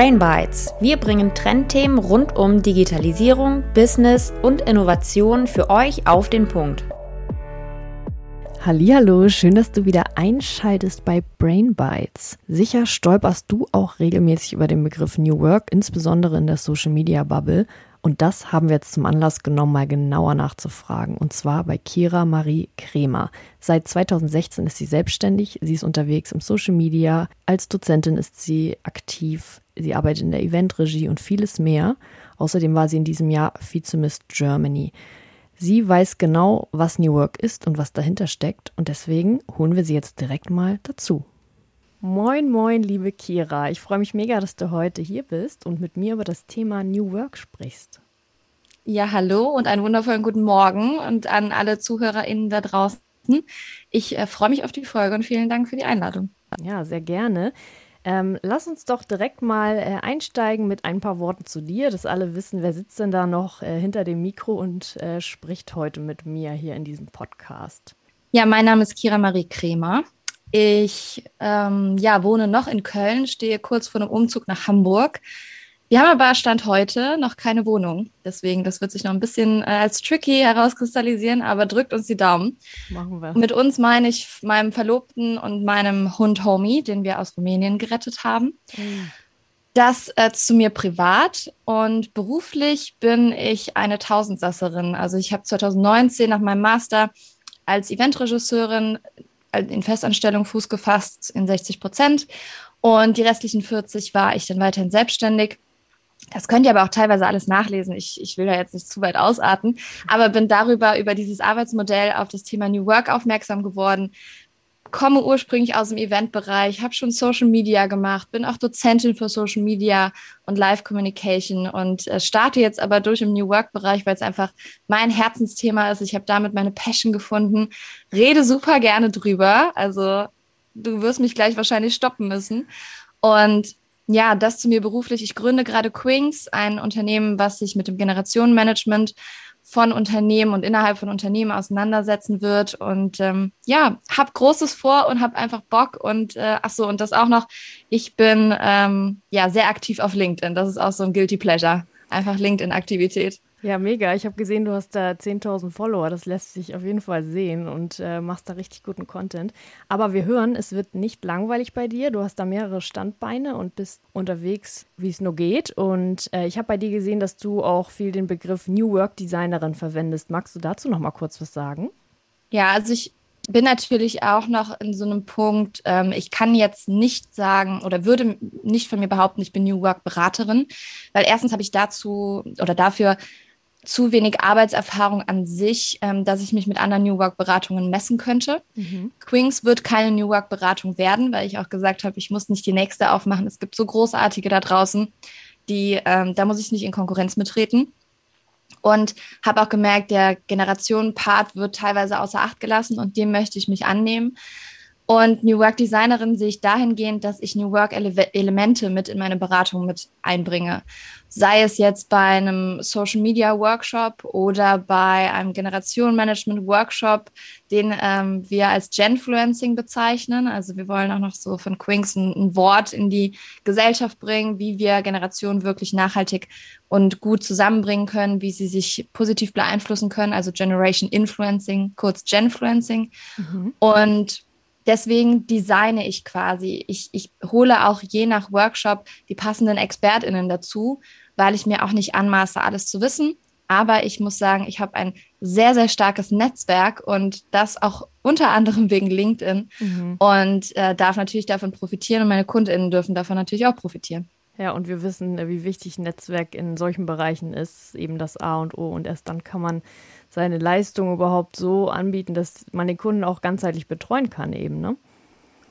Brain Bites. Wir bringen Trendthemen rund um Digitalisierung, Business und Innovation für euch auf den Punkt. Hallo, schön, dass du wieder einschaltest bei Brain Bites. Sicher stolperst du auch regelmäßig über den Begriff New Work, insbesondere in der Social Media Bubble. Und das haben wir jetzt zum Anlass genommen, mal genauer nachzufragen. Und zwar bei Kira Marie Kremer. Seit 2016 ist sie selbstständig. Sie ist unterwegs im Social Media. Als Dozentin ist sie aktiv. Sie arbeitet in der Eventregie und vieles mehr. Außerdem war sie in diesem Jahr Vizemiss Germany. Sie weiß genau, was New Work ist und was dahinter steckt. Und deswegen holen wir sie jetzt direkt mal dazu. Moin, moin, liebe Kira. Ich freue mich mega, dass du heute hier bist und mit mir über das Thema New Work sprichst. Ja, hallo und einen wundervollen guten Morgen und an alle ZuhörerInnen da draußen. Ich äh, freue mich auf die Folge und vielen Dank für die Einladung. Ja, sehr gerne. Ähm, lass uns doch direkt mal äh, einsteigen mit ein paar Worten zu dir, dass alle wissen, wer sitzt denn da noch äh, hinter dem Mikro und äh, spricht heute mit mir hier in diesem Podcast. Ja, mein Name ist Kira Marie Kremer. Ich ähm, ja, wohne noch in Köln, stehe kurz vor einem Umzug nach Hamburg. Wir haben aber Stand heute noch keine Wohnung. Deswegen, das wird sich noch ein bisschen äh, als tricky herauskristallisieren, aber drückt uns die Daumen. Machen wir. Mit uns meine ich meinem Verlobten und meinem Hund Homie, den wir aus Rumänien gerettet haben. Mhm. Das äh, zu mir privat und beruflich bin ich eine Tausendsasserin. Also ich habe 2019 nach meinem Master als Eventregisseurin in Festanstellung Fuß gefasst in 60 Prozent und die restlichen 40 war ich dann weiterhin selbstständig. Das könnt ihr aber auch teilweise alles nachlesen. Ich, ich will da jetzt nicht zu weit ausarten, aber bin darüber, über dieses Arbeitsmodell auf das Thema New Work aufmerksam geworden, komme ursprünglich aus dem Eventbereich, habe schon Social Media gemacht, bin auch Dozentin für Social Media und Live Communication und äh, starte jetzt aber durch im New Work Bereich, weil es einfach mein Herzensthema ist. Ich habe damit meine Passion gefunden, rede super gerne drüber. Also du wirst mich gleich wahrscheinlich stoppen müssen. Und ja, das zu mir beruflich. Ich gründe gerade Quings, ein Unternehmen, was sich mit dem Generationenmanagement von Unternehmen und innerhalb von Unternehmen auseinandersetzen wird. Und ähm, ja, habe Großes vor und habe einfach Bock. Und äh, ach so, und das auch noch, ich bin ähm, ja sehr aktiv auf LinkedIn. Das ist auch so ein Guilty Pleasure. Einfach LinkedIn-Aktivität. Ja, mega. Ich habe gesehen, du hast da 10.000 Follower. Das lässt sich auf jeden Fall sehen und äh, machst da richtig guten Content. Aber wir hören, es wird nicht langweilig bei dir. Du hast da mehrere Standbeine und bist unterwegs, wie es nur geht. Und äh, ich habe bei dir gesehen, dass du auch viel den Begriff New Work Designerin verwendest. Magst du dazu noch mal kurz was sagen? Ja, also ich bin natürlich auch noch in so einem Punkt, ähm, ich kann jetzt nicht sagen oder würde nicht von mir behaupten, ich bin New Work Beraterin, weil erstens habe ich dazu oder dafür zu wenig Arbeitserfahrung an sich, ähm, dass ich mich mit anderen New Work-Beratungen messen könnte. Mhm. Queens wird keine New Work-Beratung werden, weil ich auch gesagt habe, ich muss nicht die nächste aufmachen. Es gibt so großartige da draußen, die, ähm, da muss ich nicht in Konkurrenz mittreten. Und habe auch gemerkt, der Generationen-Part wird teilweise außer Acht gelassen und dem möchte ich mich annehmen. Und New Work Designerin sehe ich dahingehend, dass ich New Work Ele Elemente mit in meine Beratung mit einbringe. Sei es jetzt bei einem Social Media Workshop oder bei einem Generationenmanagement Workshop, den ähm, wir als Genfluencing bezeichnen. Also wir wollen auch noch so von Quinks ein, ein Wort in die Gesellschaft bringen, wie wir Generationen wirklich nachhaltig und gut zusammenbringen können, wie sie sich positiv beeinflussen können. Also Generation Influencing, kurz Genfluencing. Mhm. Und deswegen designe ich quasi. Ich, ich hole auch je nach Workshop die passenden ExpertInnen dazu, weil ich mir auch nicht anmaße, alles zu wissen. Aber ich muss sagen, ich habe ein sehr, sehr starkes Netzwerk und das auch unter anderem wegen LinkedIn mhm. und äh, darf natürlich davon profitieren und meine KundInnen dürfen davon natürlich auch profitieren. Ja, und wir wissen, wie wichtig Netzwerk in solchen Bereichen ist, eben das A und O. Und erst dann kann man seine Leistung überhaupt so anbieten, dass man den Kunden auch ganzheitlich betreuen kann, eben, ne?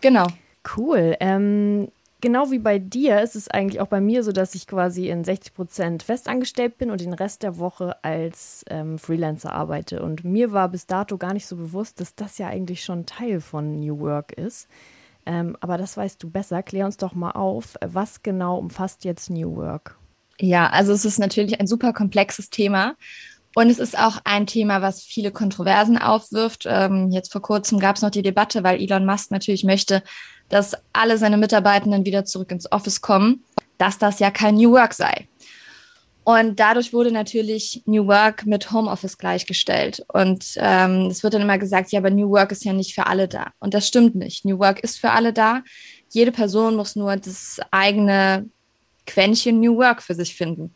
Genau. Cool. Ähm, genau wie bei dir ist es eigentlich auch bei mir so, dass ich quasi in 60 Prozent festangestellt bin und den Rest der Woche als ähm, Freelancer arbeite. Und mir war bis dato gar nicht so bewusst, dass das ja eigentlich schon Teil von New Work ist. Ähm, aber das weißt du besser. Klär uns doch mal auf, was genau umfasst jetzt New Work? Ja, also es ist natürlich ein super komplexes Thema. Und es ist auch ein Thema, was viele Kontroversen aufwirft. Ähm, jetzt vor kurzem gab es noch die Debatte, weil Elon Musk natürlich möchte, dass alle seine Mitarbeitenden wieder zurück ins Office kommen. dass das ja kein New Work sei. Und dadurch wurde natürlich New Work mit Homeoffice gleichgestellt. Und ähm, es wird dann immer gesagt, ja, aber New Work ist ja nicht für alle da. Und das stimmt nicht. New Work ist für alle da. Jede Person muss nur das eigene Quäntchen New Work für sich finden.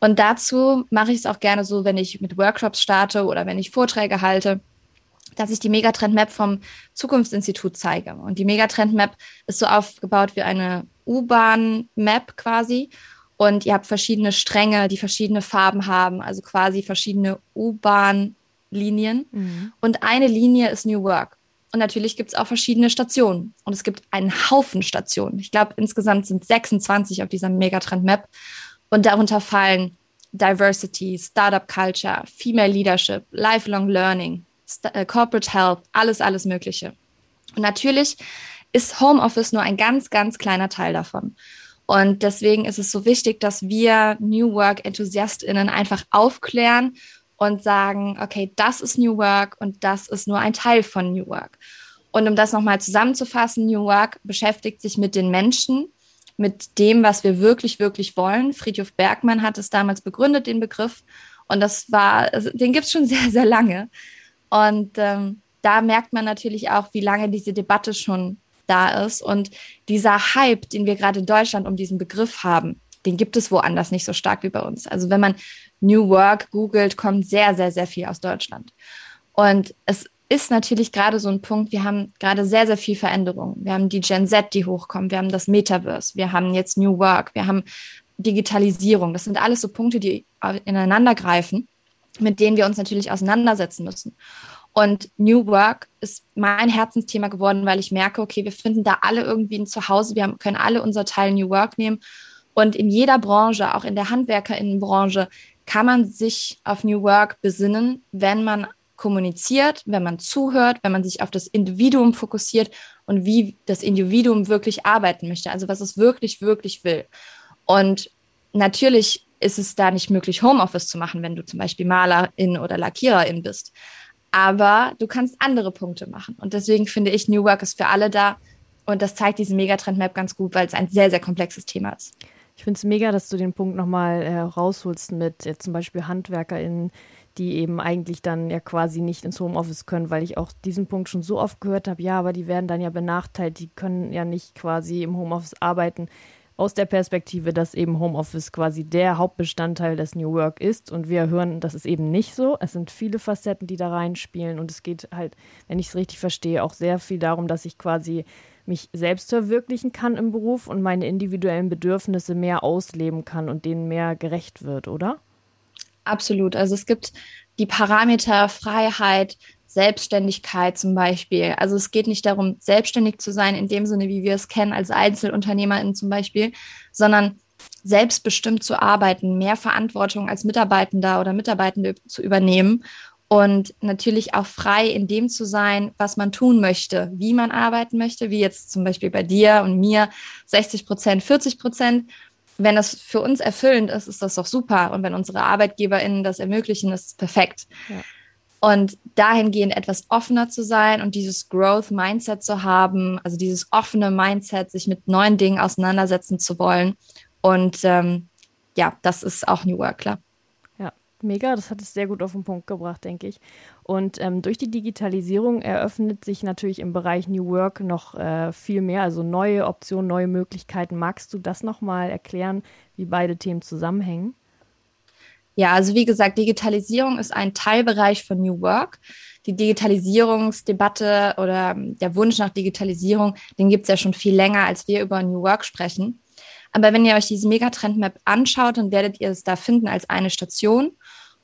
Und dazu mache ich es auch gerne so, wenn ich mit Workshops starte oder wenn ich Vorträge halte, dass ich die Megatrend Map vom Zukunftsinstitut zeige. Und die Megatrend Map ist so aufgebaut wie eine U-Bahn Map quasi. Und ihr habt verschiedene Stränge, die verschiedene Farben haben, also quasi verschiedene U-Bahn-Linien. Mhm. Und eine Linie ist New Work. Und natürlich gibt es auch verschiedene Stationen. Und es gibt einen Haufen Stationen. Ich glaube, insgesamt sind 26 auf dieser Megatrend Map. Und darunter fallen Diversity, Startup Culture, Female Leadership, Lifelong Learning, St äh, Corporate Health, alles, alles Mögliche. Und natürlich ist Homeoffice nur ein ganz, ganz kleiner Teil davon. Und deswegen ist es so wichtig, dass wir New Work-EnthusiastInnen einfach aufklären und sagen, okay, das ist New Work und das ist nur ein Teil von New Work. Und um das nochmal zusammenzufassen, New Work beschäftigt sich mit den Menschen mit dem, was wir wirklich, wirklich wollen. Friedhof Bergmann hat es damals begründet, den Begriff. Und das war, also den gibt es schon sehr, sehr lange. Und ähm, da merkt man natürlich auch, wie lange diese Debatte schon da ist. Und dieser Hype, den wir gerade in Deutschland um diesen Begriff haben, den gibt es woanders nicht so stark wie bei uns. Also wenn man New Work googelt, kommt sehr, sehr, sehr viel aus Deutschland. Und es ist natürlich gerade so ein Punkt, wir haben gerade sehr, sehr viel Veränderung. Wir haben die Gen Z, die hochkommen, wir haben das Metaverse, wir haben jetzt New Work, wir haben Digitalisierung. Das sind alles so Punkte, die ineinander greifen, mit denen wir uns natürlich auseinandersetzen müssen. Und New Work ist mein Herzensthema geworden, weil ich merke, okay, wir finden da alle irgendwie ein Zuhause, wir haben, können alle unser Teil New Work nehmen. Und in jeder Branche, auch in der Handwerkerinnenbranche, kann man sich auf New Work besinnen, wenn man kommuniziert, wenn man zuhört, wenn man sich auf das Individuum fokussiert und wie das Individuum wirklich arbeiten möchte, also was es wirklich, wirklich will. Und natürlich ist es da nicht möglich, Homeoffice zu machen, wenn du zum Beispiel Malerin oder Lackiererin bist. Aber du kannst andere Punkte machen. Und deswegen finde ich, New Work ist für alle da. Und das zeigt diese Megatrend-Map ganz gut, weil es ein sehr, sehr komplexes Thema ist. Ich finde es mega, dass du den Punkt nochmal äh, rausholst mit äh, zum Beispiel HandwerkerInnen, die eben eigentlich dann ja quasi nicht ins Homeoffice können, weil ich auch diesen Punkt schon so oft gehört habe, ja, aber die werden dann ja benachteiligt, die können ja nicht quasi im Homeoffice arbeiten. Aus der Perspektive, dass eben Homeoffice quasi der Hauptbestandteil des New Work ist und wir hören, das ist eben nicht so. Es sind viele Facetten, die da reinspielen und es geht halt, wenn ich es richtig verstehe, auch sehr viel darum, dass ich quasi mich selbst verwirklichen kann im Beruf und meine individuellen Bedürfnisse mehr ausleben kann und denen mehr gerecht wird, oder? Absolut. Also es gibt die Parameter Freiheit, Selbstständigkeit zum Beispiel. Also es geht nicht darum, selbstständig zu sein in dem Sinne, wie wir es kennen als Einzelunternehmerin zum Beispiel, sondern selbstbestimmt zu arbeiten, mehr Verantwortung als Mitarbeitender oder Mitarbeitende zu übernehmen und natürlich auch frei in dem zu sein, was man tun möchte, wie man arbeiten möchte, wie jetzt zum Beispiel bei dir und mir 60 Prozent, 40 Prozent wenn das für uns erfüllend ist, ist das doch super. Und wenn unsere ArbeitgeberInnen das ermöglichen, ist es perfekt. Ja. Und dahingehend etwas offener zu sein und dieses Growth Mindset zu haben, also dieses offene Mindset, sich mit neuen Dingen auseinandersetzen zu wollen. Und ähm, ja, das ist auch New Work, klar mega. Das hat es sehr gut auf den Punkt gebracht, denke ich. Und ähm, durch die Digitalisierung eröffnet sich natürlich im Bereich New Work noch äh, viel mehr, also neue Optionen, neue Möglichkeiten. Magst du das nochmal erklären, wie beide Themen zusammenhängen? Ja, also wie gesagt, Digitalisierung ist ein Teilbereich von New Work. Die Digitalisierungsdebatte oder der Wunsch nach Digitalisierung, den gibt es ja schon viel länger, als wir über New Work sprechen. Aber wenn ihr euch diese Megatrend-Map anschaut, dann werdet ihr es da finden als eine Station.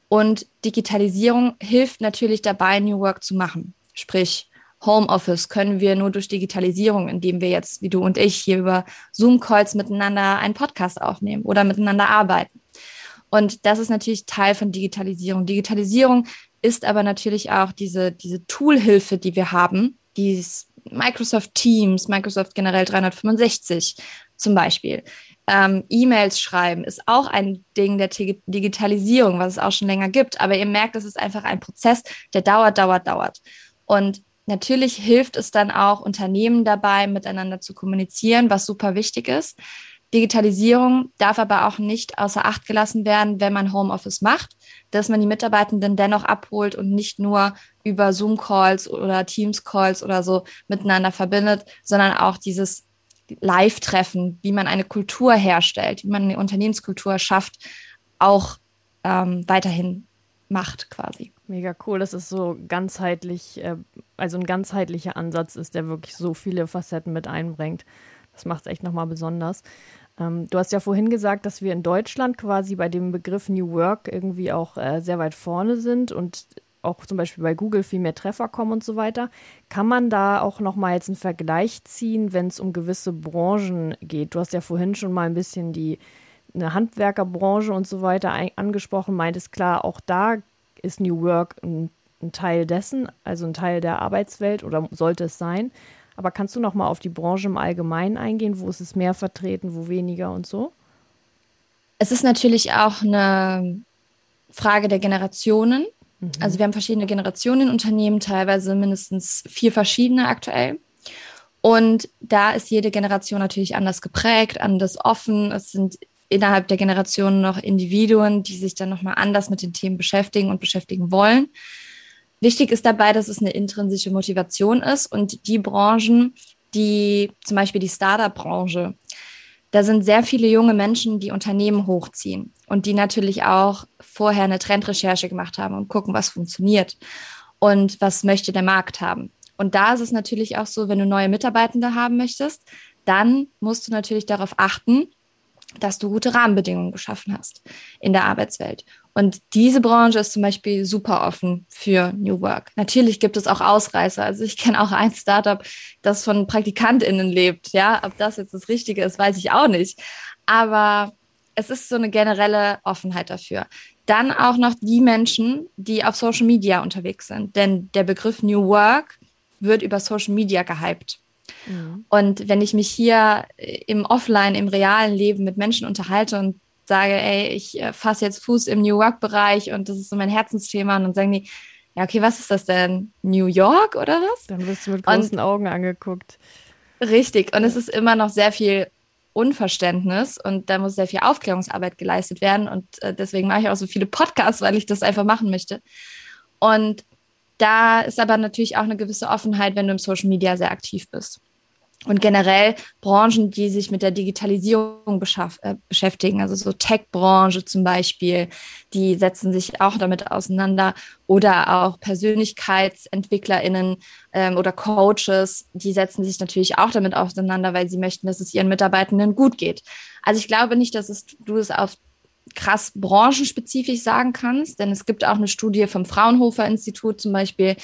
Und Digitalisierung hilft natürlich dabei, New Work zu machen. Sprich, Homeoffice können wir nur durch Digitalisierung, indem wir jetzt, wie du und ich, hier über Zoom-Calls miteinander einen Podcast aufnehmen oder miteinander arbeiten. Und das ist natürlich Teil von Digitalisierung. Digitalisierung ist aber natürlich auch diese, diese Toolhilfe, die wir haben, die Microsoft Teams, Microsoft generell 365 zum Beispiel. Ähm, E-Mails schreiben ist auch ein Ding der Digitalisierung, was es auch schon länger gibt. Aber ihr merkt, es ist einfach ein Prozess, der dauert, dauert, dauert. Und natürlich hilft es dann auch Unternehmen dabei, miteinander zu kommunizieren, was super wichtig ist. Digitalisierung darf aber auch nicht außer Acht gelassen werden, wenn man Homeoffice macht, dass man die Mitarbeitenden dennoch abholt und nicht nur über Zoom-Calls oder Teams-Calls oder so miteinander verbindet, sondern auch dieses Live-Treffen, wie man eine Kultur herstellt, wie man eine Unternehmenskultur schafft, auch ähm, weiterhin macht quasi. Mega cool, dass es so ganzheitlich, äh, also ein ganzheitlicher Ansatz ist, der wirklich so viele Facetten mit einbringt. Das macht es echt nochmal besonders. Ähm, du hast ja vorhin gesagt, dass wir in Deutschland quasi bei dem Begriff New Work irgendwie auch äh, sehr weit vorne sind und auch zum Beispiel bei Google viel mehr Treffer kommen und so weiter. Kann man da auch nochmal jetzt einen Vergleich ziehen, wenn es um gewisse Branchen geht? Du hast ja vorhin schon mal ein bisschen die eine Handwerkerbranche und so weiter angesprochen, meintest klar, auch da ist New Work ein, ein Teil dessen, also ein Teil der Arbeitswelt oder sollte es sein. Aber kannst du noch mal auf die Branche im Allgemeinen eingehen? Wo ist es mehr vertreten, wo weniger und so? Es ist natürlich auch eine Frage der Generationen. Mhm. Also wir haben verschiedene Generationen in Unternehmen, teilweise mindestens vier verschiedene aktuell. Und da ist jede Generation natürlich anders geprägt, anders offen. Es sind innerhalb der Generation noch Individuen, die sich dann nochmal anders mit den Themen beschäftigen und beschäftigen wollen. Wichtig ist dabei, dass es eine intrinsische Motivation ist und die Branchen, die zum Beispiel die Startup-Branche, da sind sehr viele junge Menschen, die Unternehmen hochziehen und die natürlich auch vorher eine Trendrecherche gemacht haben und gucken, was funktioniert und was möchte der Markt haben. Und da ist es natürlich auch so, wenn du neue Mitarbeitende haben möchtest, dann musst du natürlich darauf achten, dass du gute Rahmenbedingungen geschaffen hast in der Arbeitswelt. Und diese Branche ist zum Beispiel super offen für New Work. Natürlich gibt es auch Ausreißer. Also ich kenne auch ein Startup, das von PraktikantInnen lebt. Ja, ob das jetzt das Richtige ist, weiß ich auch nicht. Aber es ist so eine generelle Offenheit dafür. Dann auch noch die Menschen, die auf Social Media unterwegs sind. Denn der Begriff New Work wird über Social Media gehypt. Mhm. Und wenn ich mich hier im Offline, im realen Leben mit Menschen unterhalte und sage, ey, ich äh, fasse jetzt Fuß im New York-Bereich und das ist so mein Herzensthema, und dann sagen die, ja, okay, was ist das denn? New York oder was? Dann wirst du mit großen und, Augen angeguckt. Richtig. Und ja. es ist immer noch sehr viel Unverständnis und da muss sehr viel Aufklärungsarbeit geleistet werden. Und äh, deswegen mache ich auch so viele Podcasts, weil ich das einfach machen möchte. Und da ist aber natürlich auch eine gewisse Offenheit, wenn du im Social Media sehr aktiv bist. Und generell Branchen, die sich mit der Digitalisierung äh, beschäftigen, also so Tech-Branche zum Beispiel, die setzen sich auch damit auseinander. Oder auch PersönlichkeitsentwicklerInnen ähm, oder Coaches, die setzen sich natürlich auch damit auseinander, weil sie möchten, dass es ihren Mitarbeitenden gut geht. Also ich glaube nicht, dass es, du es auf krass branchenspezifisch sagen kannst, denn es gibt auch eine Studie vom Fraunhofer Institut zum Beispiel,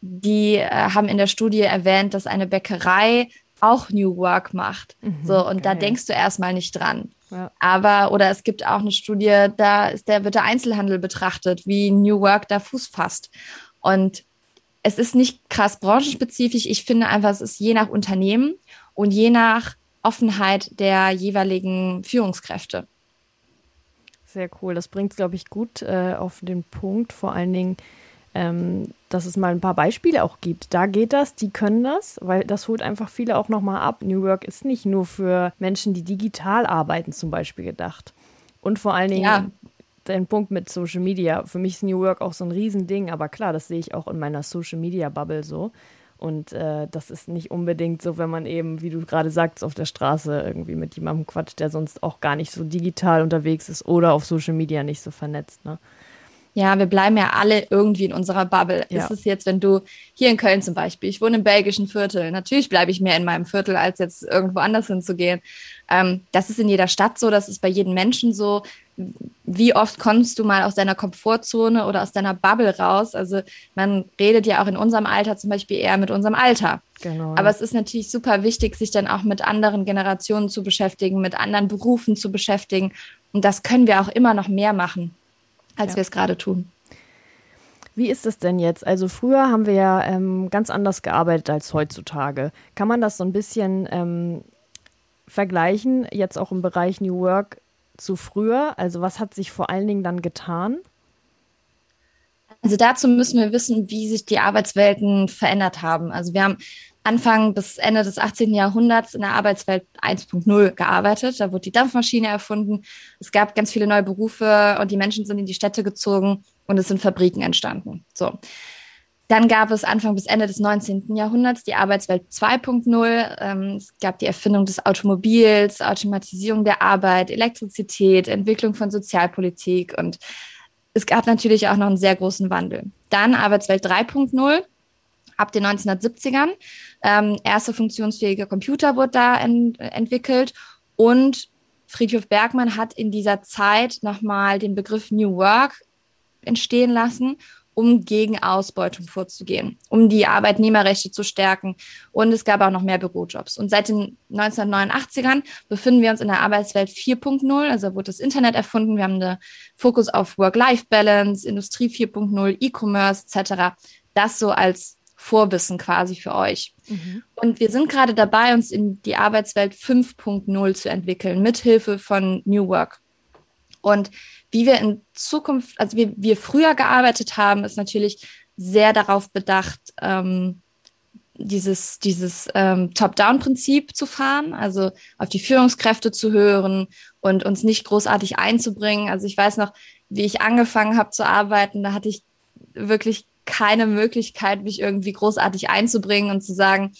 die äh, haben in der Studie erwähnt, dass eine Bäckerei auch New Work macht. Mhm, so, und geil. da denkst du erstmal nicht dran. Ja. Aber, oder es gibt auch eine Studie, da ist der, wird der Einzelhandel betrachtet, wie New Work da Fuß fasst. Und es ist nicht krass branchenspezifisch. Ich finde einfach, es ist je nach Unternehmen und je nach Offenheit der jeweiligen Führungskräfte. Sehr cool. Das bringt es, glaube ich, gut äh, auf den Punkt. Vor allen Dingen, ähm, dass es mal ein paar Beispiele auch gibt. Da geht das, die können das, weil das holt einfach viele auch nochmal ab. New Work ist nicht nur für Menschen, die digital arbeiten, zum Beispiel gedacht. Und vor allen Dingen ja. dein Punkt mit Social Media. Für mich ist New Work auch so ein Riesending, aber klar, das sehe ich auch in meiner Social Media Bubble so. Und äh, das ist nicht unbedingt so, wenn man eben, wie du gerade sagst, auf der Straße irgendwie mit jemandem quatscht, der sonst auch gar nicht so digital unterwegs ist oder auf Social Media nicht so vernetzt. Ne? Ja, wir bleiben ja alle irgendwie in unserer Bubble. Ja. Ist es jetzt, wenn du hier in Köln zum Beispiel, ich wohne im belgischen Viertel, natürlich bleibe ich mehr in meinem Viertel, als jetzt irgendwo anders hinzugehen. Ähm, das ist in jeder Stadt so, das ist bei jedem Menschen so wie oft kommst du mal aus deiner Komfortzone oder aus deiner Bubble raus? Also man redet ja auch in unserem Alter zum Beispiel eher mit unserem Alter. Genau. Aber es ist natürlich super wichtig, sich dann auch mit anderen Generationen zu beschäftigen, mit anderen Berufen zu beschäftigen. Und das können wir auch immer noch mehr machen, als ja. wir es gerade tun. Wie ist es denn jetzt? Also früher haben wir ja ähm, ganz anders gearbeitet als heutzutage. Kann man das so ein bisschen ähm, vergleichen, jetzt auch im Bereich New Work? zu früher? Also was hat sich vor allen Dingen dann getan? Also dazu müssen wir wissen, wie sich die Arbeitswelten verändert haben. Also wir haben Anfang bis Ende des 18. Jahrhunderts in der Arbeitswelt 1.0 gearbeitet. Da wurde die Dampfmaschine erfunden. Es gab ganz viele neue Berufe und die Menschen sind in die Städte gezogen und es sind Fabriken entstanden. So. Dann gab es Anfang bis Ende des 19. Jahrhunderts die Arbeitswelt 2.0. Ähm, es gab die Erfindung des Automobils, Automatisierung der Arbeit, Elektrizität, Entwicklung von Sozialpolitik und es gab natürlich auch noch einen sehr großen Wandel. Dann Arbeitswelt 3.0 ab den 1970ern. Ähm, erste funktionsfähige Computer wurde da en entwickelt und Friedhof Bergmann hat in dieser Zeit nochmal den Begriff New Work entstehen lassen um gegen Ausbeutung vorzugehen, um die Arbeitnehmerrechte zu stärken. Und es gab auch noch mehr Bürojobs. Und seit den 1989ern befinden wir uns in der Arbeitswelt 4.0. Also wurde das Internet erfunden. Wir haben einen Fokus auf Work-Life-Balance, Industrie 4.0, E-Commerce etc. Das so als Vorwissen quasi für euch. Mhm. Und wir sind gerade dabei, uns in die Arbeitswelt 5.0 zu entwickeln, mithilfe von New Work. Und wie wir in Zukunft, also wie wir früher gearbeitet haben, ist natürlich sehr darauf bedacht, ähm, dieses, dieses ähm, Top-Down-Prinzip zu fahren, also auf die Führungskräfte zu hören und uns nicht großartig einzubringen. Also ich weiß noch, wie ich angefangen habe zu arbeiten, da hatte ich wirklich keine Möglichkeit, mich irgendwie großartig einzubringen und zu sagen,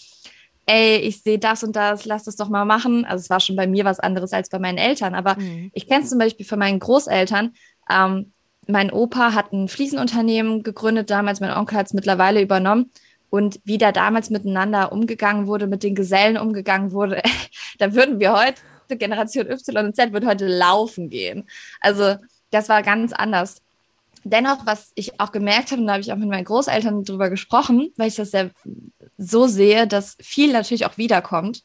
ey, ich sehe das und das, lass das doch mal machen. Also es war schon bei mir was anderes als bei meinen Eltern. Aber mhm. ich kenne es zum Beispiel von meinen Großeltern. Ähm, mein Opa hat ein Fliesenunternehmen gegründet damals, mein Onkel hat es mittlerweile übernommen. Und wie da damals miteinander umgegangen wurde, mit den Gesellen umgegangen wurde, da würden wir heute, Generation Y und Z, wird heute laufen gehen. Also das war ganz anders dennoch, was ich auch gemerkt habe, und da habe ich auch mit meinen Großeltern drüber gesprochen, weil ich das sehr so sehe, dass viel natürlich auch wiederkommt.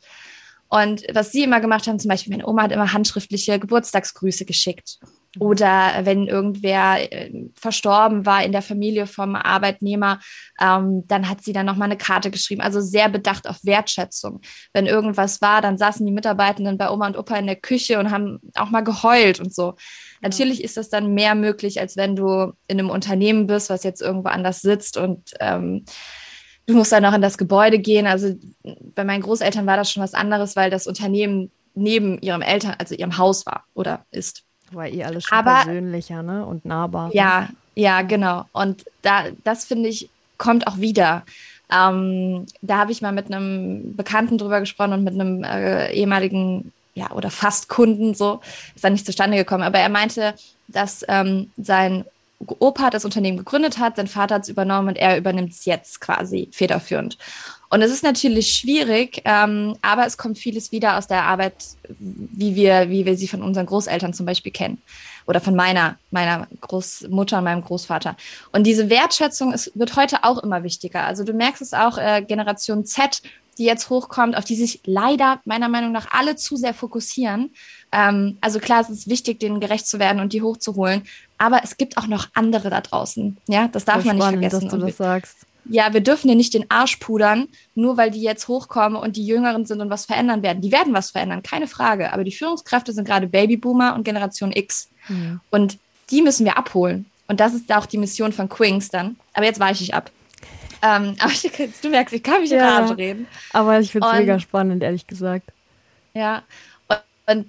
Und was sie immer gemacht haben, zum Beispiel, meine Oma hat immer handschriftliche Geburtstagsgrüße geschickt. Oder wenn irgendwer äh, verstorben war in der Familie vom Arbeitnehmer, ähm, dann hat sie dann nochmal eine Karte geschrieben. Also sehr bedacht auf Wertschätzung. Wenn irgendwas war, dann saßen die Mitarbeitenden bei Oma und Opa in der Küche und haben auch mal geheult und so. Natürlich ist das dann mehr möglich, als wenn du in einem Unternehmen bist, was jetzt irgendwo anders sitzt und ähm, du musst dann noch in das Gebäude gehen. Also bei meinen Großeltern war das schon was anderes, weil das Unternehmen neben ihrem Eltern, also ihrem Haus war oder ist. War eh alles schon Aber, persönlicher, ne? Und nahbar. Ja, ja, genau. Und da, das finde ich, kommt auch wieder. Ähm, da habe ich mal mit einem Bekannten drüber gesprochen und mit einem äh, ehemaligen, ja, oder fast Kunden, so, ist dann nicht zustande gekommen. Aber er meinte, dass ähm, sein Opa das Unternehmen gegründet hat, sein Vater hat es übernommen und er übernimmt es jetzt quasi federführend. Und es ist natürlich schwierig, ähm, aber es kommt vieles wieder aus der Arbeit, wie wir, wie wir sie von unseren Großeltern zum Beispiel kennen. Oder von meiner, meiner Großmutter und meinem Großvater. Und diese Wertschätzung ist, wird heute auch immer wichtiger. Also du merkst es auch, äh, Generation Z, die jetzt hochkommt, auf die sich leider meiner Meinung nach alle zu sehr fokussieren. Ähm, also klar, es ist wichtig, denen gerecht zu werden und die hochzuholen. Aber es gibt auch noch andere da draußen. Ja, das darf so man nicht spannend, vergessen. Dass du das sagst ja, wir dürfen ja nicht den Arsch pudern, nur weil die jetzt hochkommen und die Jüngeren sind und was verändern werden. Die werden was verändern, keine Frage. Aber die Führungskräfte sind gerade Babyboomer und Generation X. Mhm. Und die müssen wir abholen. Und das ist auch die Mission von Quings dann. Aber jetzt weiche ich ab. Ähm, aber ich, du merkst, ich kann mich in ja, Rage reden. Aber ich finde es mega spannend, ehrlich gesagt. Ja, und, und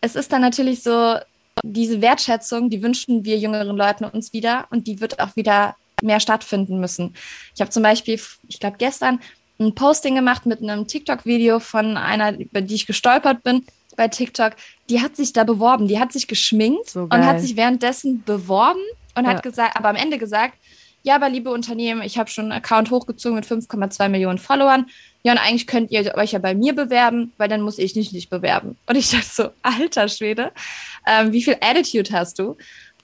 es ist dann natürlich so, diese Wertschätzung, die wünschen wir jüngeren Leuten uns wieder und die wird auch wieder mehr stattfinden müssen. Ich habe zum Beispiel, ich glaube gestern, ein Posting gemacht mit einem TikTok-Video von einer, über die ich gestolpert bin bei TikTok. Die hat sich da beworben, die hat sich geschminkt so und hat sich währenddessen beworben und ja. hat gesagt, aber am Ende gesagt, ja, aber liebe Unternehmen, ich habe schon einen Account hochgezogen mit 5,2 Millionen Followern. Ja, und eigentlich könnt ihr euch ja bei mir bewerben, weil dann muss ich nicht nicht bewerben. Und ich dachte so, alter Schwede, ähm, wie viel Attitude hast du?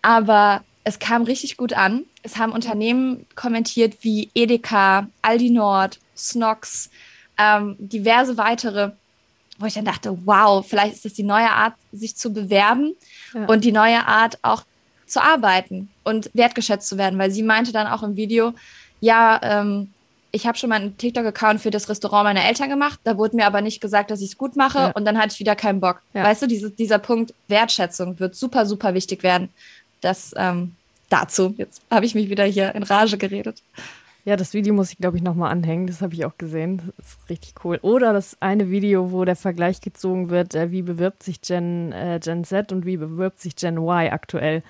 Aber es kam richtig gut an. Es haben Unternehmen kommentiert wie Edeka, Aldi Nord, Snox, ähm, diverse weitere, wo ich dann dachte, wow, vielleicht ist das die neue Art, sich zu bewerben ja. und die neue Art auch zu arbeiten und wertgeschätzt zu werden, weil sie meinte dann auch im Video, ja, ähm, ich habe schon mal einen TikTok-Account für das Restaurant meiner Eltern gemacht, da wurde mir aber nicht gesagt, dass ich es gut mache ja. und dann hatte ich wieder keinen Bock. Ja. Weißt du, diese, dieser Punkt Wertschätzung wird super, super wichtig werden. Das ähm, dazu. Jetzt habe ich mich wieder hier in Rage geredet. Ja, das Video muss ich, glaube ich, nochmal anhängen. Das habe ich auch gesehen. Das ist richtig cool. Oder das eine Video, wo der Vergleich gezogen wird, äh, wie bewirbt sich Gen, äh, Gen Z und wie bewirbt sich Gen Y aktuell.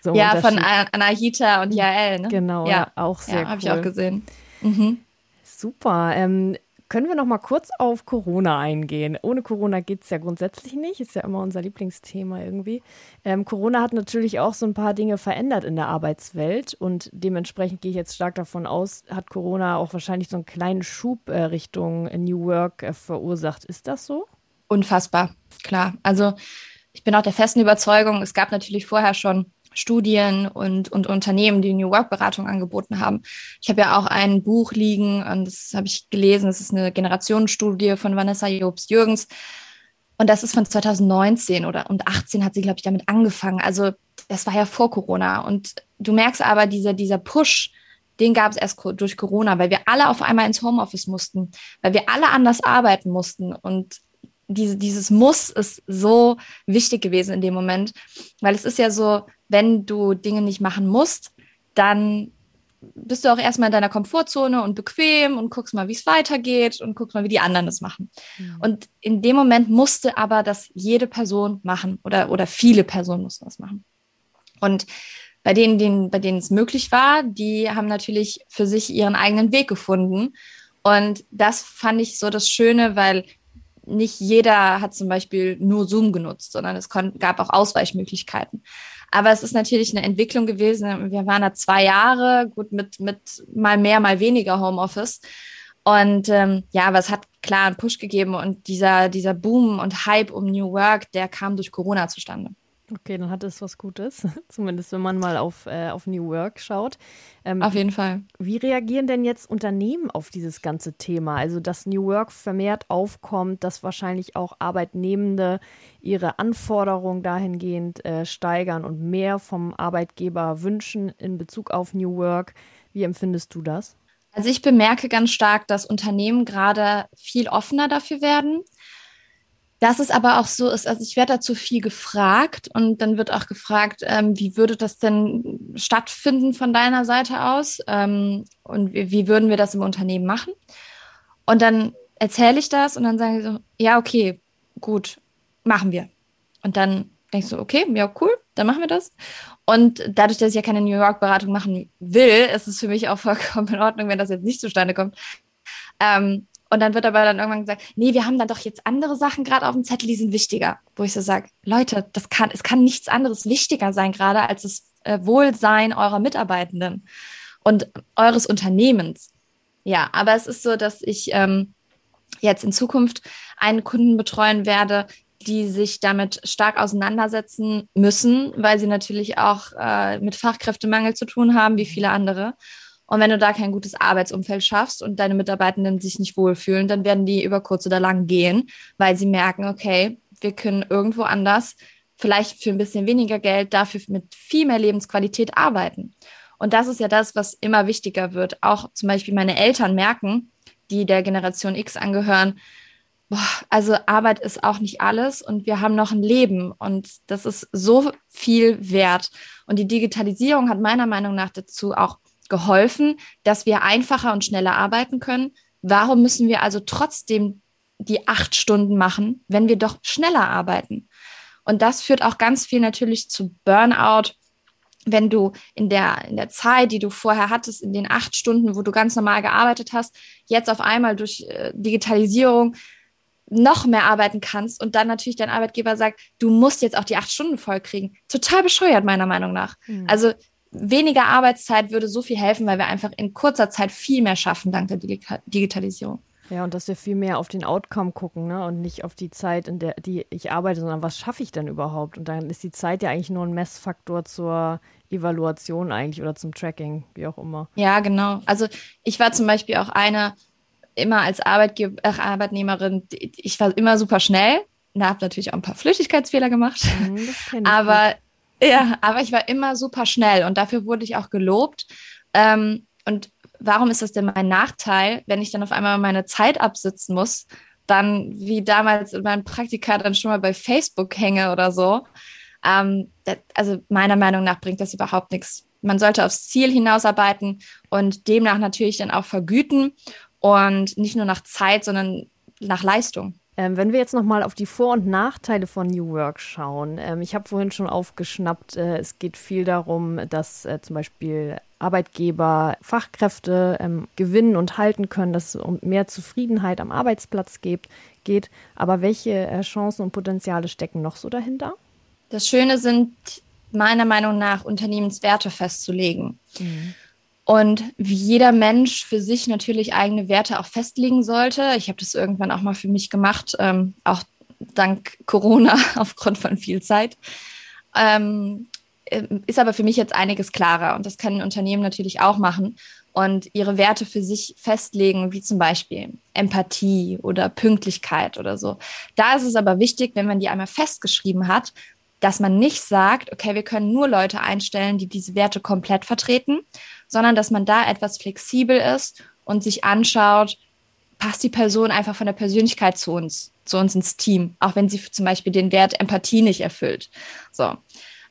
So ja, von Anahita und Jael, ne? Genau, ja, auch sehr ja, cool. habe ich auch gesehen. Mhm. Super. Ähm, können wir noch mal kurz auf Corona eingehen? Ohne Corona geht es ja grundsätzlich nicht, ist ja immer unser Lieblingsthema irgendwie. Ähm, Corona hat natürlich auch so ein paar Dinge verändert in der Arbeitswelt und dementsprechend gehe ich jetzt stark davon aus, hat Corona auch wahrscheinlich so einen kleinen Schub äh, Richtung New Work äh, verursacht. Ist das so? Unfassbar, klar. Also ich bin auch der festen Überzeugung, es gab natürlich vorher schon Studien und, und Unternehmen, die New Work-Beratung angeboten haben. Ich habe ja auch ein Buch liegen, und das habe ich gelesen, das ist eine Generationenstudie von Vanessa Jobs-Jürgens. Und das ist von 2019 oder und 18 hat sie, glaube ich, damit angefangen. Also das war ja vor Corona. Und du merkst aber, dieser, dieser Push, den gab es erst durch Corona, weil wir alle auf einmal ins Homeoffice mussten, weil wir alle anders arbeiten mussten. Und diese, dieses Muss ist so wichtig gewesen in dem Moment, weil es ist ja so, wenn du Dinge nicht machen musst, dann bist du auch erstmal in deiner Komfortzone und bequem und guckst mal, wie es weitergeht und guckst mal, wie die anderen das machen. Mhm. Und in dem Moment musste aber das jede Person machen oder, oder viele Personen mussten das machen. Und bei denen, denen, bei denen es möglich war, die haben natürlich für sich ihren eigenen Weg gefunden. Und das fand ich so das Schöne, weil nicht jeder hat zum Beispiel nur Zoom genutzt, sondern es gab auch Ausweichmöglichkeiten. Aber es ist natürlich eine Entwicklung gewesen. Wir waren da zwei Jahre, gut, mit, mit mal mehr, mal weniger Homeoffice. Und ähm, ja, aber es hat klar einen Push gegeben und dieser, dieser Boom und Hype um New Work, der kam durch Corona zustande. Okay, dann hat es was Gutes, zumindest wenn man mal auf, äh, auf New Work schaut. Ähm, auf jeden Fall. Wie reagieren denn jetzt Unternehmen auf dieses ganze Thema? Also, dass New Work vermehrt aufkommt, dass wahrscheinlich auch Arbeitnehmende ihre Anforderungen dahingehend äh, steigern und mehr vom Arbeitgeber wünschen in Bezug auf New Work. Wie empfindest du das? Also ich bemerke ganz stark, dass Unternehmen gerade viel offener dafür werden dass es aber auch so ist, also ich werde dazu viel gefragt und dann wird auch gefragt, ähm, wie würde das denn stattfinden von deiner Seite aus ähm, und wie, wie, würden wir das im Unternehmen machen? Und dann erzähle ich das und dann sagen sie so, ja, okay, gut, machen wir. Und dann denkst du, okay, ja, cool, dann machen wir das. Und dadurch, dass ich ja keine New York-Beratung machen will, ist es für mich auch vollkommen in Ordnung, wenn das jetzt nicht zustande kommt. Ähm, und dann wird aber dann irgendwann gesagt, nee, wir haben dann doch jetzt andere Sachen gerade auf dem Zettel, die sind wichtiger. Wo ich so sage, Leute, das kann, es kann nichts anderes wichtiger sein gerade als das äh, Wohlsein eurer Mitarbeitenden und eures Unternehmens. Ja, aber es ist so, dass ich ähm, jetzt in Zukunft einen Kunden betreuen werde, die sich damit stark auseinandersetzen müssen, weil sie natürlich auch äh, mit Fachkräftemangel zu tun haben, wie viele andere. Und wenn du da kein gutes Arbeitsumfeld schaffst und deine Mitarbeitenden sich nicht wohlfühlen, dann werden die über kurz oder lang gehen, weil sie merken, okay, wir können irgendwo anders, vielleicht für ein bisschen weniger Geld, dafür mit viel mehr Lebensqualität arbeiten. Und das ist ja das, was immer wichtiger wird. Auch zum Beispiel meine Eltern merken, die der Generation X angehören, boah, also Arbeit ist auch nicht alles und wir haben noch ein Leben und das ist so viel wert. Und die Digitalisierung hat meiner Meinung nach dazu auch geholfen, dass wir einfacher und schneller arbeiten können. Warum müssen wir also trotzdem die acht Stunden machen, wenn wir doch schneller arbeiten? Und das führt auch ganz viel natürlich zu Burnout, wenn du in der, in der Zeit, die du vorher hattest, in den acht Stunden, wo du ganz normal gearbeitet hast, jetzt auf einmal durch äh, Digitalisierung noch mehr arbeiten kannst und dann natürlich dein Arbeitgeber sagt, du musst jetzt auch die acht Stunden voll kriegen. Total bescheuert, meiner Meinung nach. Mhm. Also weniger Arbeitszeit würde so viel helfen, weil wir einfach in kurzer Zeit viel mehr schaffen dank der Digitalisierung. Ja, und dass wir viel mehr auf den Outcome gucken, ne? Und nicht auf die Zeit, in der die ich arbeite, sondern was schaffe ich denn überhaupt? Und dann ist die Zeit ja eigentlich nur ein Messfaktor zur Evaluation eigentlich oder zum Tracking, wie auch immer. Ja, genau. Also ich war zum Beispiel auch eine, immer als Arbeitgeber, äh, Arbeitnehmerin, ich war immer super schnell. Da habe natürlich auch ein paar Flüchtigkeitsfehler gemacht. Mhm, aber gut. Ja, aber ich war immer super schnell und dafür wurde ich auch gelobt. Ähm, und warum ist das denn mein Nachteil, wenn ich dann auf einmal meine Zeit absitzen muss, dann wie damals in meinem Praktika dann schon mal bei Facebook hänge oder so? Ähm, das, also meiner Meinung nach bringt das überhaupt nichts. man sollte aufs Ziel hinausarbeiten und demnach natürlich dann auch vergüten und nicht nur nach Zeit, sondern nach Leistung. Ähm, wenn wir jetzt nochmal auf die Vor- und Nachteile von New Work schauen. Ähm, ich habe vorhin schon aufgeschnappt, äh, es geht viel darum, dass äh, zum Beispiel Arbeitgeber Fachkräfte ähm, gewinnen und halten können, dass es um mehr Zufriedenheit am Arbeitsplatz geht. geht. Aber welche äh, Chancen und Potenziale stecken noch so dahinter? Das Schöne sind meiner Meinung nach Unternehmenswerte festzulegen. Mhm. Und wie jeder Mensch für sich natürlich eigene Werte auch festlegen sollte. Ich habe das irgendwann auch mal für mich gemacht, ähm, auch dank Corona aufgrund von viel Zeit. Ähm, äh, ist aber für mich jetzt einiges klarer und das können Unternehmen natürlich auch machen und ihre Werte für sich festlegen, wie zum Beispiel Empathie oder Pünktlichkeit oder so. Da ist es aber wichtig, wenn man die einmal festgeschrieben hat, dass man nicht sagt, okay, wir können nur Leute einstellen, die diese Werte komplett vertreten, sondern dass man da etwas flexibel ist und sich anschaut, passt die Person einfach von der Persönlichkeit zu uns, zu uns ins Team, auch wenn sie zum Beispiel den Wert Empathie nicht erfüllt. So.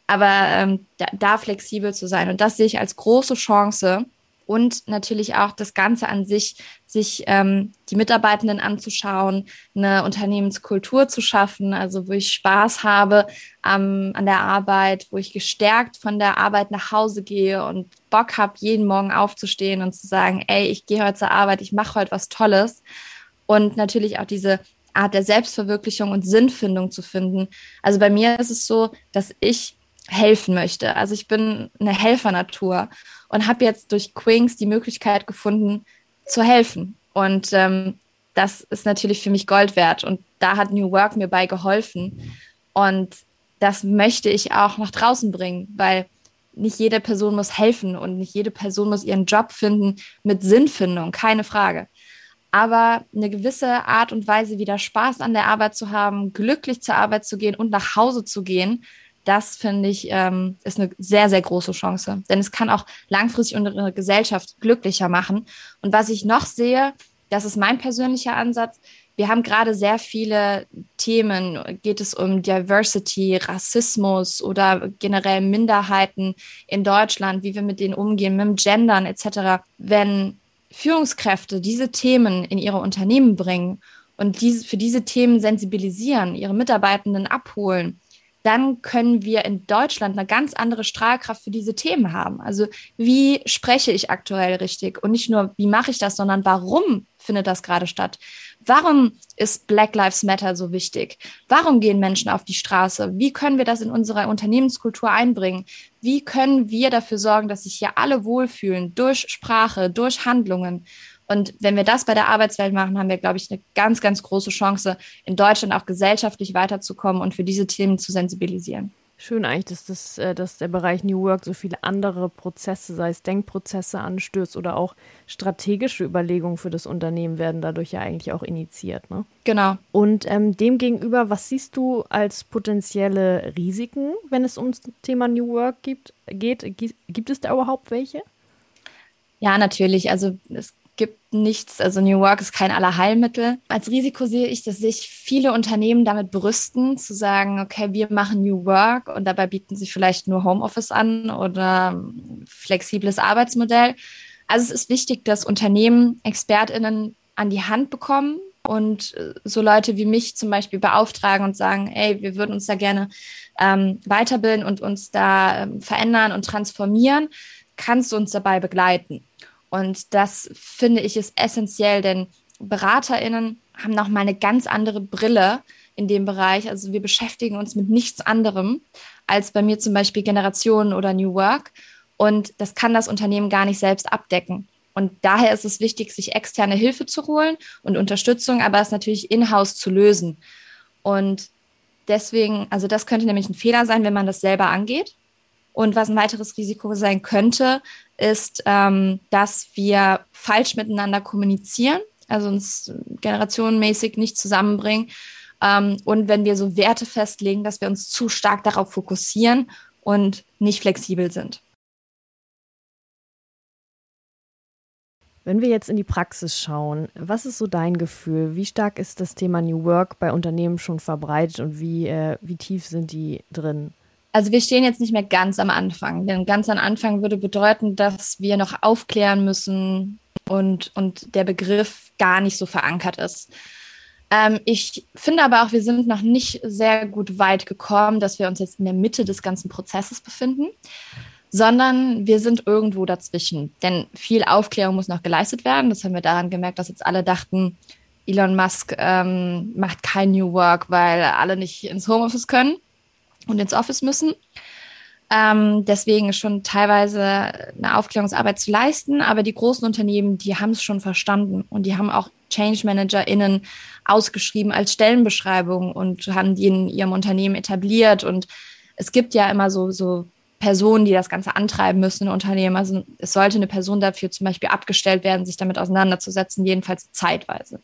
Aber ähm, da, da flexibel zu sein. Und das sehe ich als große Chance, und natürlich auch das Ganze an sich, sich ähm, die Mitarbeitenden anzuschauen, eine Unternehmenskultur zu schaffen, also wo ich Spaß habe ähm, an der Arbeit, wo ich gestärkt von der Arbeit nach Hause gehe und Bock habe, jeden Morgen aufzustehen und zu sagen, ey, ich gehe heute zur Arbeit, ich mache heute was Tolles. Und natürlich auch diese Art der Selbstverwirklichung und Sinnfindung zu finden. Also bei mir ist es so, dass ich helfen möchte. Also ich bin eine Helfernatur und habe jetzt durch Queens die Möglichkeit gefunden, zu helfen. Und ähm, das ist natürlich für mich Gold wert. Und da hat New Work mir bei geholfen. Und das möchte ich auch nach draußen bringen, weil nicht jede Person muss helfen und nicht jede Person muss ihren Job finden mit Sinnfindung, keine Frage. Aber eine gewisse Art und Weise, wieder Spaß an der Arbeit zu haben, glücklich zur Arbeit zu gehen und nach Hause zu gehen, das finde ich ähm, ist eine sehr, sehr große Chance. Denn es kann auch langfristig unsere Gesellschaft glücklicher machen. Und was ich noch sehe, das ist mein persönlicher Ansatz. Wir haben gerade sehr viele Themen. Geht es um Diversity, Rassismus oder generell Minderheiten in Deutschland, wie wir mit denen umgehen, mit dem Gendern etc. Wenn Führungskräfte diese Themen in ihre Unternehmen bringen und diese, für diese Themen sensibilisieren, ihre Mitarbeitenden abholen, dann können wir in Deutschland eine ganz andere Strahlkraft für diese Themen haben. Also wie spreche ich aktuell richtig und nicht nur, wie mache ich das, sondern warum findet das gerade statt? Warum ist Black Lives Matter so wichtig? Warum gehen Menschen auf die Straße? Wie können wir das in unsere Unternehmenskultur einbringen? Wie können wir dafür sorgen, dass sich hier alle wohlfühlen durch Sprache, durch Handlungen? Und wenn wir das bei der Arbeitswelt machen, haben wir, glaube ich, eine ganz, ganz große Chance, in Deutschland auch gesellschaftlich weiterzukommen und für diese Themen zu sensibilisieren. Schön eigentlich, dass, das, äh, dass der Bereich New Work so viele andere Prozesse, sei es Denkprozesse anstößt oder auch strategische Überlegungen für das Unternehmen werden dadurch ja eigentlich auch initiiert. Ne? Genau. Und ähm, demgegenüber, was siehst du als potenzielle Risiken, wenn es ums Thema New Work gibt, geht? Gibt es da überhaupt welche? Ja, natürlich. Also es gibt nichts, also New Work ist kein Allerheilmittel. Als Risiko sehe ich, dass sich viele Unternehmen damit brüsten, zu sagen, okay, wir machen New Work und dabei bieten sie vielleicht nur Homeoffice an oder flexibles Arbeitsmodell. Also es ist wichtig, dass Unternehmen ExpertInnen an die Hand bekommen und äh, so Leute wie mich zum Beispiel beauftragen und sagen, ey, wir würden uns da gerne ähm, weiterbilden und uns da ähm, verändern und transformieren. Kannst du uns dabei begleiten? Und das finde ich ist essentiell, denn BeraterInnen haben nochmal eine ganz andere Brille in dem Bereich. Also wir beschäftigen uns mit nichts anderem als bei mir zum Beispiel Generationen oder New Work. Und das kann das Unternehmen gar nicht selbst abdecken. Und daher ist es wichtig, sich externe Hilfe zu holen und Unterstützung, aber es natürlich in-house zu lösen. Und deswegen, also das könnte nämlich ein Fehler sein, wenn man das selber angeht. Und was ein weiteres Risiko sein könnte, ist, ähm, dass wir falsch miteinander kommunizieren, also uns generationenmäßig nicht zusammenbringen. Ähm, und wenn wir so Werte festlegen, dass wir uns zu stark darauf fokussieren und nicht flexibel sind. Wenn wir jetzt in die Praxis schauen, was ist so dein Gefühl? Wie stark ist das Thema New Work bei Unternehmen schon verbreitet und wie, äh, wie tief sind die drin? Also wir stehen jetzt nicht mehr ganz am Anfang, denn ganz am Anfang würde bedeuten, dass wir noch aufklären müssen und, und der Begriff gar nicht so verankert ist. Ähm, ich finde aber auch, wir sind noch nicht sehr gut weit gekommen, dass wir uns jetzt in der Mitte des ganzen Prozesses befinden, sondern wir sind irgendwo dazwischen. Denn viel Aufklärung muss noch geleistet werden. Das haben wir daran gemerkt, dass jetzt alle dachten, Elon Musk ähm, macht kein New Work, weil alle nicht ins Homeoffice können und ins Office müssen. Ähm, deswegen schon teilweise eine Aufklärungsarbeit zu leisten. Aber die großen Unternehmen, die haben es schon verstanden und die haben auch Change ManagerInnen ausgeschrieben als Stellenbeschreibung und haben die in ihrem Unternehmen etabliert. Und es gibt ja immer so, so Personen, die das Ganze antreiben müssen in Unternehmen. Also es sollte eine Person dafür zum Beispiel abgestellt werden, sich damit auseinanderzusetzen, jedenfalls zeitweise.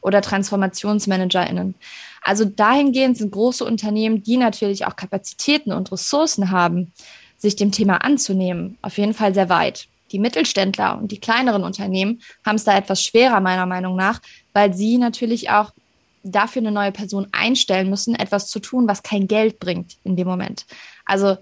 Oder TransformationsmanagerInnen. Also dahingehend sind große Unternehmen, die natürlich auch Kapazitäten und Ressourcen haben, sich dem Thema anzunehmen, auf jeden Fall sehr weit. Die Mittelständler und die kleineren Unternehmen haben es da etwas schwerer, meiner Meinung nach, weil sie natürlich auch dafür eine neue Person einstellen müssen, etwas zu tun, was kein Geld bringt in dem Moment. Also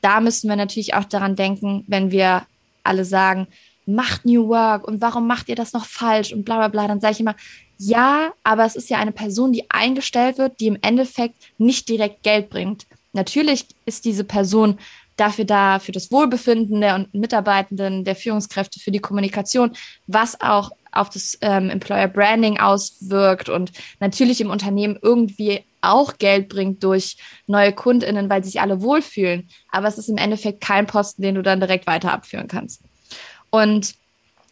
da müssen wir natürlich auch daran denken, wenn wir alle sagen, macht New Work und warum macht ihr das noch falsch und bla bla bla, dann sage ich immer, ja, aber es ist ja eine Person, die eingestellt wird, die im Endeffekt nicht direkt Geld bringt. Natürlich ist diese Person dafür da, für das Wohlbefinden der Mitarbeitenden, der Führungskräfte, für die Kommunikation, was auch auf das ähm, Employer Branding auswirkt und natürlich im Unternehmen irgendwie auch Geld bringt durch neue KundInnen, weil sich alle wohlfühlen. Aber es ist im Endeffekt kein Posten, den du dann direkt weiter abführen kannst. Und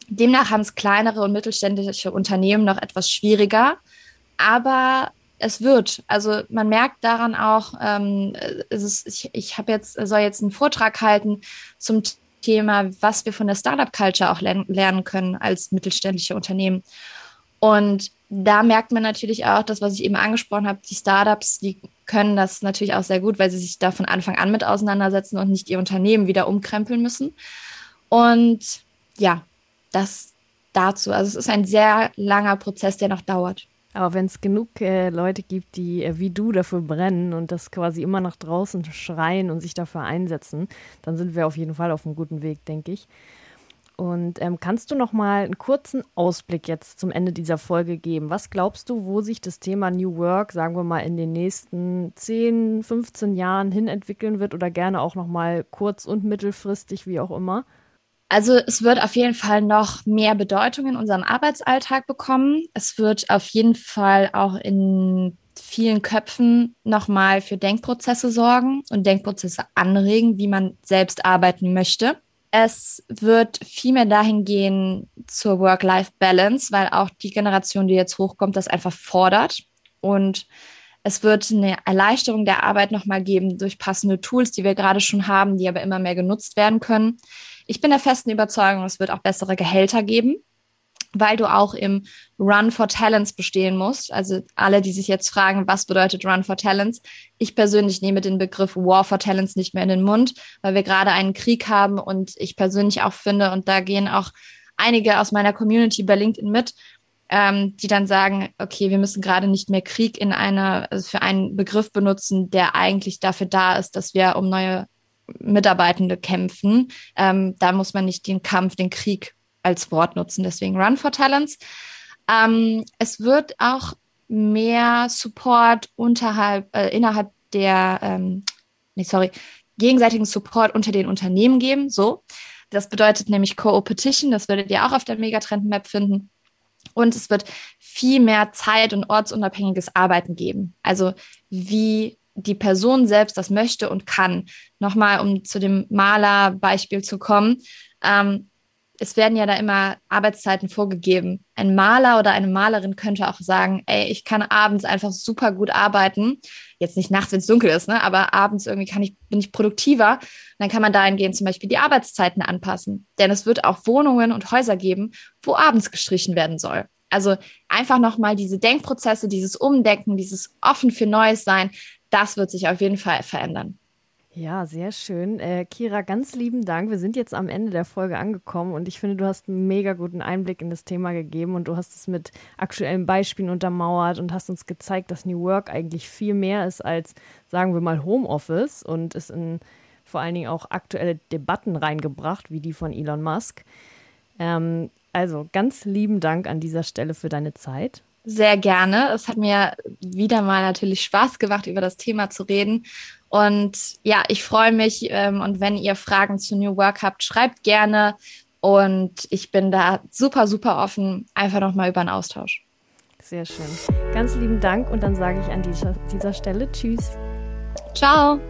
Demnach haben es kleinere und mittelständische Unternehmen noch etwas schwieriger, aber es wird. Also man merkt daran auch, ähm, ist, ich, ich habe jetzt, soll jetzt einen Vortrag halten zum Thema, was wir von der Startup-Culture auch lernen können als mittelständische Unternehmen. Und da merkt man natürlich auch, das, was ich eben angesprochen habe, die Startups, die können das natürlich auch sehr gut, weil sie sich da von Anfang an mit auseinandersetzen und nicht ihr Unternehmen wieder umkrempeln müssen. Und ja, das dazu. Also es ist ein sehr langer Prozess, der noch dauert. Aber wenn es genug äh, Leute gibt, die äh, wie du dafür brennen und das quasi immer nach draußen schreien und sich dafür einsetzen, dann sind wir auf jeden Fall auf einem guten Weg, denke ich. Und ähm, kannst du noch mal einen kurzen Ausblick jetzt zum Ende dieser Folge geben? Was glaubst du, wo sich das Thema New Work, sagen wir mal, in den nächsten 10, 15 Jahren hin entwickeln wird oder gerne auch noch mal kurz- und mittelfristig, wie auch immer? Also es wird auf jeden Fall noch mehr Bedeutung in unserem Arbeitsalltag bekommen. Es wird auf jeden Fall auch in vielen Köpfen nochmal für Denkprozesse sorgen und Denkprozesse anregen, wie man selbst arbeiten möchte. Es wird viel mehr dahin gehen zur Work-Life-Balance, weil auch die Generation, die jetzt hochkommt, das einfach fordert. Und es wird eine Erleichterung der Arbeit nochmal geben durch passende Tools, die wir gerade schon haben, die aber immer mehr genutzt werden können. Ich bin der festen Überzeugung, es wird auch bessere Gehälter geben, weil du auch im Run for Talents bestehen musst. Also alle, die sich jetzt fragen, was bedeutet Run for Talents? Ich persönlich nehme den Begriff War for Talents nicht mehr in den Mund, weil wir gerade einen Krieg haben und ich persönlich auch finde, und da gehen auch einige aus meiner Community bei LinkedIn mit, ähm, die dann sagen, okay, wir müssen gerade nicht mehr Krieg in einer, also für einen Begriff benutzen, der eigentlich dafür da ist, dass wir um neue Mitarbeitende kämpfen. Ähm, da muss man nicht den Kampf, den Krieg als Wort nutzen. Deswegen Run for Talents. Ähm, es wird auch mehr Support unterhalb, äh, innerhalb der, ähm, nee, sorry, gegenseitigen Support unter den Unternehmen geben. So. Das bedeutet nämlich Co-Opetition. Das werdet ihr auch auf der Megatrend-Map finden. Und es wird viel mehr zeit- und ortsunabhängiges Arbeiten geben. Also wie die Person selbst das möchte und kann. Nochmal, um zu dem Malerbeispiel zu kommen. Ähm, es werden ja da immer Arbeitszeiten vorgegeben. Ein Maler oder eine Malerin könnte auch sagen, ey, ich kann abends einfach super gut arbeiten. Jetzt nicht nachts, wenn es dunkel ist, ne? aber abends irgendwie kann ich, bin ich produktiver. dann kann man dahingehend zum Beispiel die Arbeitszeiten anpassen. Denn es wird auch Wohnungen und Häuser geben, wo abends gestrichen werden soll. Also einfach nochmal diese Denkprozesse, dieses Umdenken, dieses offen für Neues sein, das wird sich auf jeden Fall verändern. Ja, sehr schön. Äh, Kira, ganz lieben Dank. Wir sind jetzt am Ende der Folge angekommen und ich finde, du hast einen mega guten Einblick in das Thema gegeben und du hast es mit aktuellen Beispielen untermauert und hast uns gezeigt, dass New Work eigentlich viel mehr ist als, sagen wir mal, Homeoffice und es in vor allen Dingen auch aktuelle Debatten reingebracht, wie die von Elon Musk. Ähm, also ganz lieben Dank an dieser Stelle für deine Zeit. Sehr gerne. Es hat mir wieder mal natürlich Spaß gemacht, über das Thema zu reden. Und ja, ich freue mich. Ähm, und wenn ihr Fragen zu New Work habt, schreibt gerne. Und ich bin da super, super offen, einfach nochmal über einen Austausch. Sehr schön. Ganz lieben Dank und dann sage ich an dieser, dieser Stelle Tschüss. Ciao.